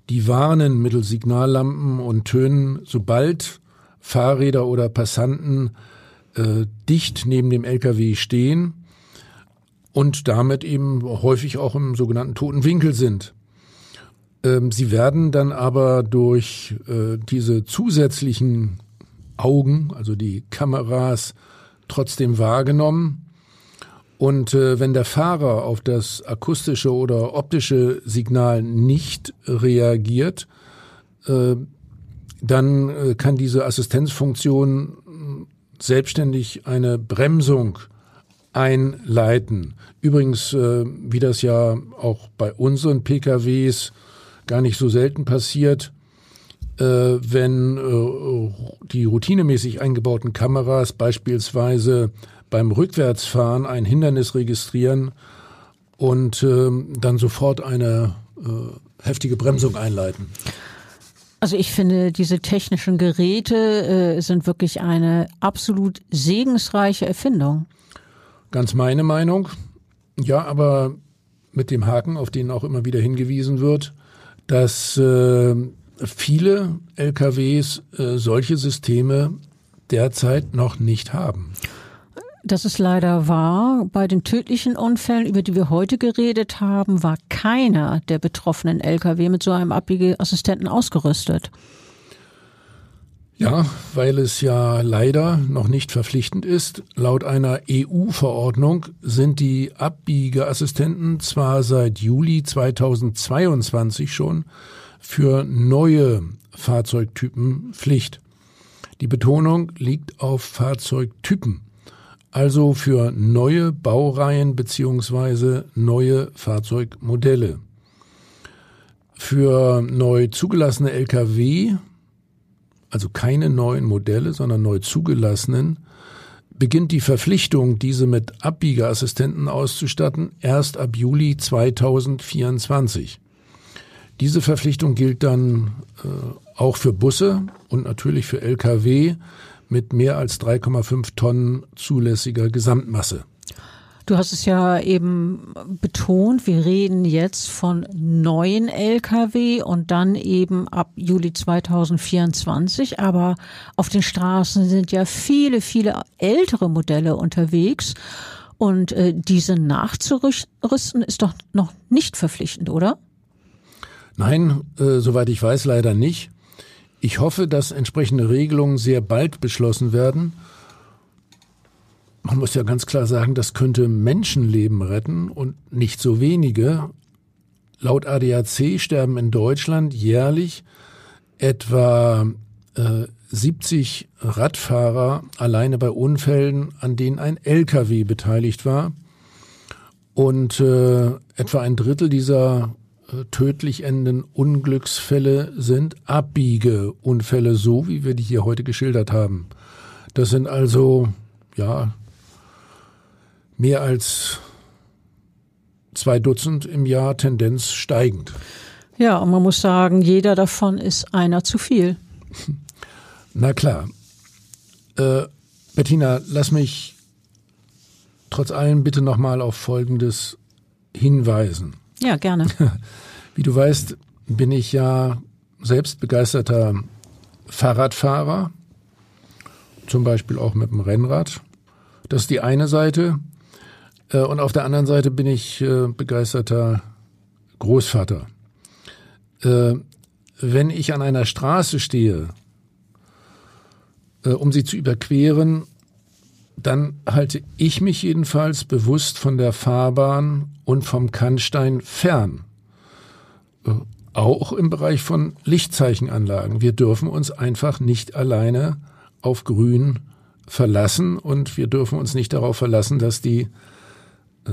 die warnen mittels Signallampen und Tönen, sobald Fahrräder oder Passanten äh, dicht neben dem LKW stehen und damit eben häufig auch im sogenannten toten Winkel sind. Ähm, sie werden dann aber durch äh, diese zusätzlichen Augen, also die Kameras, trotzdem wahrgenommen. Und äh, wenn der Fahrer auf das akustische oder optische Signal nicht reagiert, äh, dann äh, kann diese Assistenzfunktion selbstständig eine Bremsung einleiten. Übrigens, äh, wie das ja auch bei unseren PKWs gar nicht so selten passiert, äh, wenn die routinemäßig eingebauten Kameras beispielsweise beim Rückwärtsfahren ein Hindernis registrieren und dann sofort eine heftige Bremsung einleiten. Also ich finde, diese technischen Geräte äh, sind wirklich eine absolut segensreiche Erfindung. Ganz meine Meinung. Ja, aber mit dem Haken, auf den auch immer wieder hingewiesen wird, dass äh, viele LKWs äh, solche Systeme derzeit noch nicht haben. Das ist leider wahr. Bei den tödlichen Unfällen, über die wir heute geredet haben, war keiner der betroffenen Lkw mit so einem Abbiegeassistenten ausgerüstet. Ja, weil es ja leider noch nicht verpflichtend ist. Laut einer EU-Verordnung sind die Abbiegeassistenten zwar seit Juli 2022 schon für neue Fahrzeugtypen Pflicht. Die Betonung liegt auf Fahrzeugtypen also für neue Baureihen beziehungsweise neue Fahrzeugmodelle. Für neu zugelassene Lkw, also keine neuen Modelle, sondern neu zugelassenen, beginnt die Verpflichtung, diese mit Abbiegeassistenten auszustatten, erst ab Juli 2024. Diese Verpflichtung gilt dann äh, auch für Busse und natürlich für Lkw mit mehr als 3,5 Tonnen zulässiger Gesamtmasse. Du hast es ja eben betont, wir reden jetzt von neuen Lkw und dann eben ab Juli 2024. Aber auf den Straßen sind ja viele, viele ältere Modelle unterwegs. Und äh, diese nachzurüsten ist doch noch nicht verpflichtend, oder? Nein, äh, soweit ich weiß, leider nicht. Ich hoffe, dass entsprechende Regelungen sehr bald beschlossen werden. Man muss ja ganz klar sagen, das könnte Menschenleben retten und nicht so wenige. Laut ADAC sterben in Deutschland jährlich etwa äh, 70 Radfahrer alleine bei Unfällen, an denen ein LKW beteiligt war. Und äh, etwa ein Drittel dieser tödlich endenden Unglücksfälle sind Abbiegeunfälle, so wie wir die hier heute geschildert haben. Das sind also, ja, mehr als zwei Dutzend im Jahr, Tendenz steigend. Ja, und man muss sagen, jeder davon ist einer zu viel. Na klar. Äh, Bettina, lass mich trotz allem bitte nochmal auf Folgendes hinweisen. Ja, gerne. Wie du weißt, bin ich ja selbst begeisterter Fahrradfahrer, zum Beispiel auch mit dem Rennrad. Das ist die eine Seite. Äh, und auf der anderen Seite bin ich äh, begeisterter Großvater. Äh, wenn ich an einer Straße stehe, um sie zu überqueren, dann halte ich mich jedenfalls bewusst von der Fahrbahn und vom Kannstein fern. Auch im Bereich von Lichtzeichenanlagen. Wir dürfen uns einfach nicht alleine auf Grün verlassen und wir dürfen uns nicht darauf verlassen, dass die äh,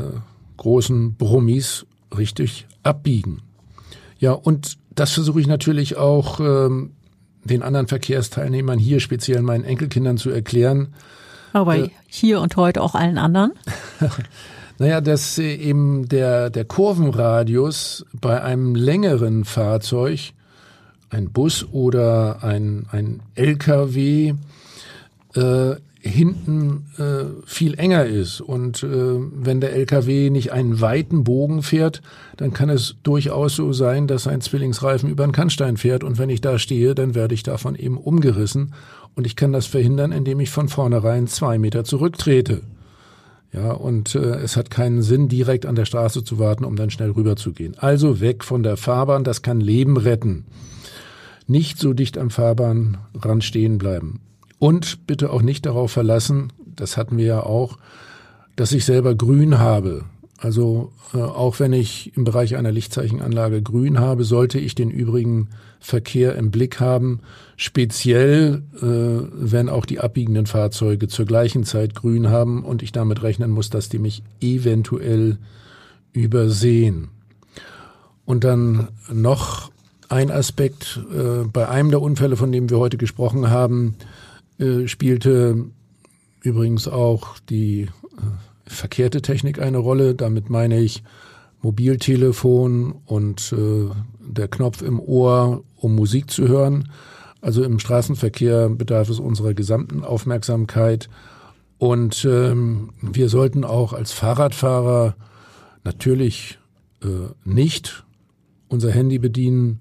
großen Brummis richtig abbiegen. Ja, und das versuche ich natürlich auch ähm, den anderen Verkehrsteilnehmern hier, speziell meinen Enkelkindern, zu erklären. Aber äh, hier und heute auch allen anderen? naja, dass eben der, der Kurvenradius bei einem längeren Fahrzeug, ein Bus oder ein, ein LKW, äh, hinten äh, viel enger ist. Und äh, wenn der LKW nicht einen weiten Bogen fährt, dann kann es durchaus so sein, dass ein Zwillingsreifen über einen Kannstein fährt. Und wenn ich da stehe, dann werde ich davon eben umgerissen. Und ich kann das verhindern, indem ich von vornherein zwei Meter zurücktrete. Ja, und äh, es hat keinen Sinn, direkt an der Straße zu warten, um dann schnell rüberzugehen. Also weg von der Fahrbahn, das kann Leben retten. Nicht so dicht am Fahrbahnrand stehen bleiben. Und bitte auch nicht darauf verlassen, das hatten wir ja auch, dass ich selber grün habe. Also äh, auch wenn ich im Bereich einer Lichtzeichenanlage grün habe, sollte ich den übrigen Verkehr im Blick haben, speziell äh, wenn auch die abbiegenden Fahrzeuge zur gleichen Zeit grün haben und ich damit rechnen muss, dass die mich eventuell übersehen. Und dann noch ein Aspekt äh, bei einem der Unfälle, von dem wir heute gesprochen haben, äh, spielte übrigens auch die äh, verkehrte Technik eine Rolle. Damit meine ich Mobiltelefon und äh, der Knopf im Ohr, um Musik zu hören. Also im Straßenverkehr bedarf es unserer gesamten Aufmerksamkeit. Und ähm, wir sollten auch als Fahrradfahrer natürlich äh, nicht unser Handy bedienen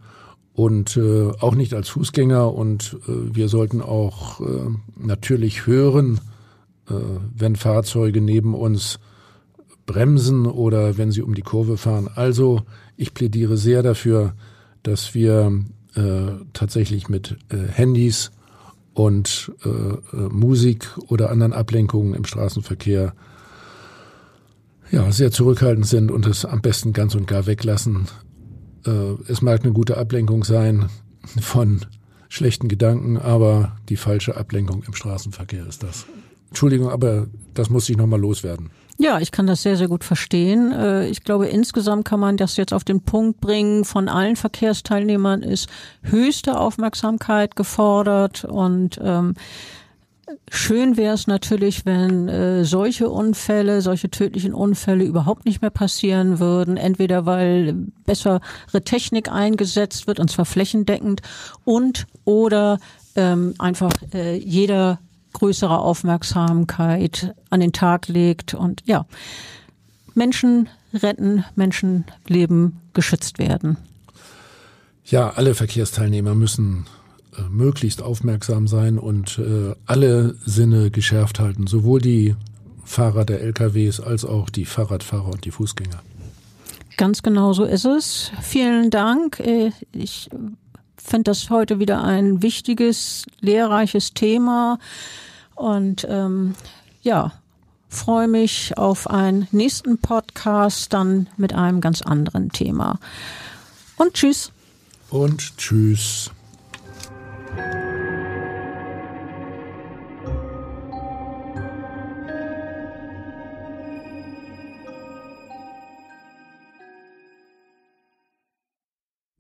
und äh, auch nicht als Fußgänger und äh, wir sollten auch äh, natürlich hören, wenn Fahrzeuge neben uns bremsen oder wenn sie um die Kurve fahren. Also ich plädiere sehr dafür, dass wir äh, tatsächlich mit äh, Handys und äh, äh Musik oder anderen Ablenkungen im Straßenverkehr ja, sehr zurückhaltend sind und es am besten ganz und gar weglassen, äh, es mag eine gute Ablenkung sein von schlechten Gedanken, aber die falsche Ablenkung im Straßenverkehr ist das. Entschuldigung, aber das muss ich nochmal loswerden. Ja, ich kann das sehr, sehr gut verstehen. Äh, ich glaube, insgesamt kann man das jetzt auf den Punkt bringen. Von allen Verkehrsteilnehmern ist höchste Aufmerksamkeit gefordert und ähm, Schön wäre es natürlich, wenn äh, solche Unfälle, solche tödlichen Unfälle überhaupt nicht mehr passieren würden. Entweder weil bessere Technik eingesetzt wird, und zwar flächendeckend, und oder ähm, einfach äh, jeder größere Aufmerksamkeit an den Tag legt und ja, Menschen retten, Menschenleben geschützt werden. Ja, alle Verkehrsteilnehmer müssen äh, möglichst aufmerksam sein und äh, alle Sinne geschärft halten, sowohl die Fahrer der LKWs als auch die Fahrradfahrer und die Fußgänger. Ganz genau so ist es. Vielen Dank. Äh, ich finde das heute wieder ein wichtiges, lehrreiches Thema und ähm, ja, freue mich auf einen nächsten Podcast dann mit einem ganz anderen Thema. Und tschüss. Und tschüss.